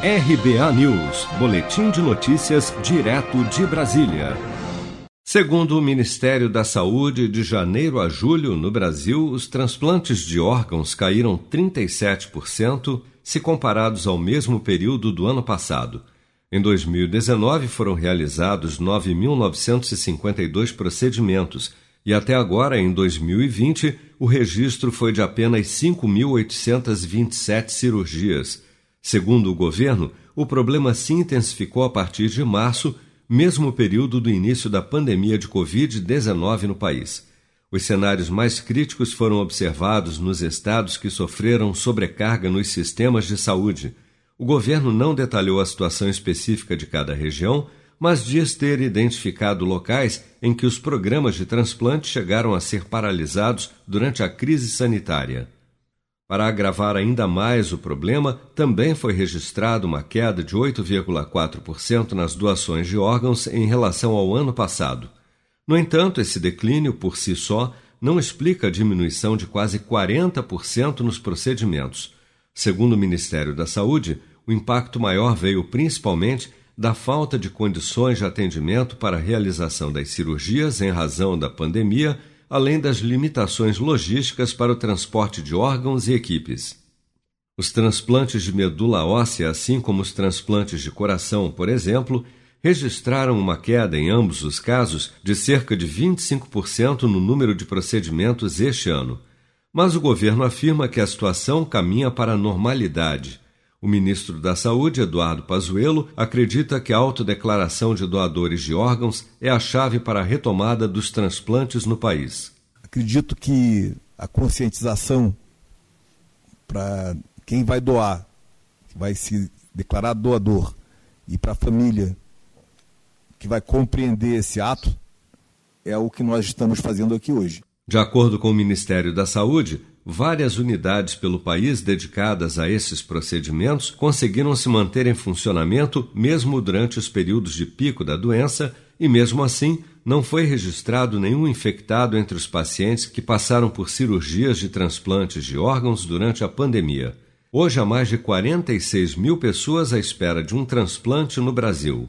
RBA News, Boletim de Notícias, direto de Brasília. Segundo o Ministério da Saúde, de janeiro a julho, no Brasil, os transplantes de órgãos caíram 37% se comparados ao mesmo período do ano passado. Em 2019, foram realizados 9.952 procedimentos e até agora, em 2020, o registro foi de apenas 5.827 cirurgias Segundo o governo, o problema se intensificou a partir de março, mesmo período do início da pandemia de Covid-19 no país. Os cenários mais críticos foram observados nos estados que sofreram sobrecarga nos sistemas de saúde. O governo não detalhou a situação específica de cada região, mas diz ter identificado locais em que os programas de transplante chegaram a ser paralisados durante a crise sanitária. Para agravar ainda mais o problema, também foi registrada uma queda de 8,4% nas doações de órgãos em relação ao ano passado. No entanto, esse declínio por si só não explica a diminuição de quase 40% nos procedimentos. Segundo o Ministério da Saúde, o impacto maior veio principalmente da falta de condições de atendimento para a realização das cirurgias em razão da pandemia além das limitações logísticas para o transporte de órgãos e equipes. Os transplantes de medula óssea, assim como os transplantes de coração, por exemplo, registraram uma queda em ambos os casos de cerca de 25% no número de procedimentos este ano. Mas o governo afirma que a situação caminha para a normalidade o ministro da Saúde, Eduardo Pazuello, acredita que a autodeclaração de doadores de órgãos é a chave para a retomada dos transplantes no país. Acredito que a conscientização para quem vai doar, vai se declarar doador, e para a família que vai compreender esse ato, é o que nós estamos fazendo aqui hoje. De acordo com o Ministério da Saúde, Várias unidades pelo país dedicadas a esses procedimentos conseguiram se manter em funcionamento mesmo durante os períodos de pico da doença e, mesmo assim, não foi registrado nenhum infectado entre os pacientes que passaram por cirurgias de transplantes de órgãos durante a pandemia. Hoje há mais de 46 mil pessoas à espera de um transplante no Brasil.